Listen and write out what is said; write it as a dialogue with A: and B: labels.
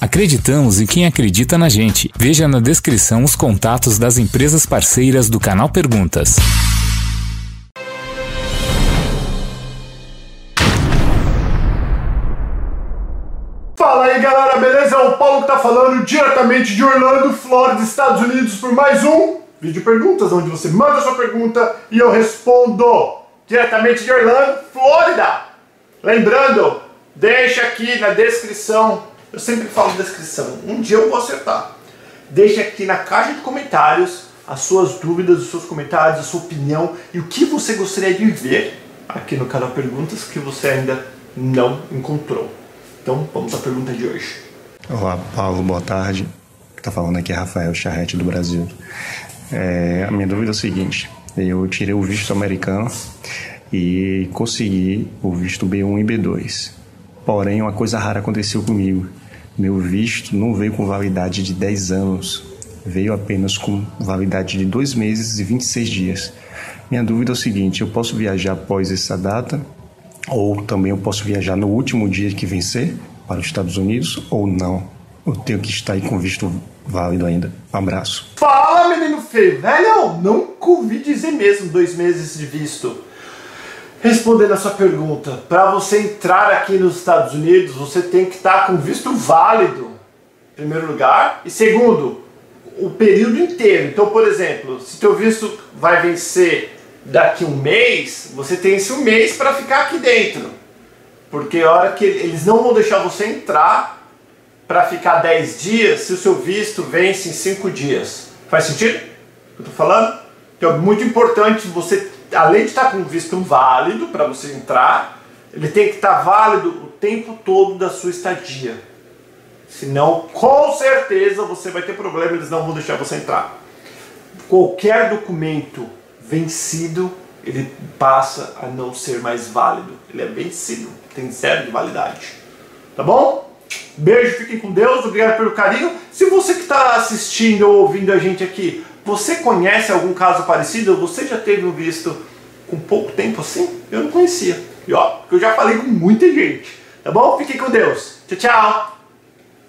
A: Acreditamos em quem acredita na gente. Veja na descrição os contatos das empresas parceiras do canal Perguntas.
B: Fala aí galera, beleza? É o Paulo que tá falando diretamente de Orlando, Flórida, Estados Unidos, por mais um vídeo perguntas, onde você manda sua pergunta e eu respondo diretamente de Orlando, Flórida. Lembrando, deixa aqui na descrição, eu sempre falo descrição, um dia eu vou acertar. Deixa aqui na caixa de comentários as suas dúvidas, os seus comentários, a sua opinião e o que você gostaria de ver aqui no canal Perguntas que você ainda não encontrou. Então vamos à pergunta de hoje.
C: Olá, Paulo, boa tarde. Está falando aqui é Rafael Charrete do Brasil. É, a minha dúvida é o seguinte: eu tirei o visto americano e consegui o visto B1 e B2. Porém, uma coisa rara aconteceu comigo. Meu visto não veio com validade de 10 anos, veio apenas com validade de 2 meses e 26 dias. Minha dúvida é o seguinte: eu posso viajar após essa data ou também eu posso viajar no último dia que vencer para os Estados Unidos ou não? Eu tenho que estar aí com visto válido ainda. Abraço.
B: Fala, menino feio! Velho, não ouvi dizer mesmo dois meses de visto. Respondendo a sua pergunta, para você entrar aqui nos Estados Unidos, você tem que estar com visto válido, em primeiro lugar, e segundo, o período inteiro. Então, por exemplo, se teu visto vai vencer daqui um mês, você tem esse um mês para ficar aqui dentro. Porque a hora que eles não vão deixar você entrar para ficar 10 dias se o seu visto vence em 5 dias. Faz sentido? Eu tô falando? Então é muito importante você, além de estar com visto válido para você entrar, ele tem que estar válido o tempo todo da sua estadia. Senão, com certeza você vai ter problema, eles não vão deixar você entrar. Qualquer documento vencido, ele passa a não ser mais válido. Ele é vencido, tem zero de validade. Tá bom? Beijo, fiquem com Deus, obrigado pelo carinho. Se você que está assistindo ou ouvindo a gente aqui, você conhece algum caso parecido? Você já teve um visto com pouco tempo assim? Eu não conhecia. E ó, eu já falei com muita gente. Tá bom? Fiquem com Deus. Tchau, tchau.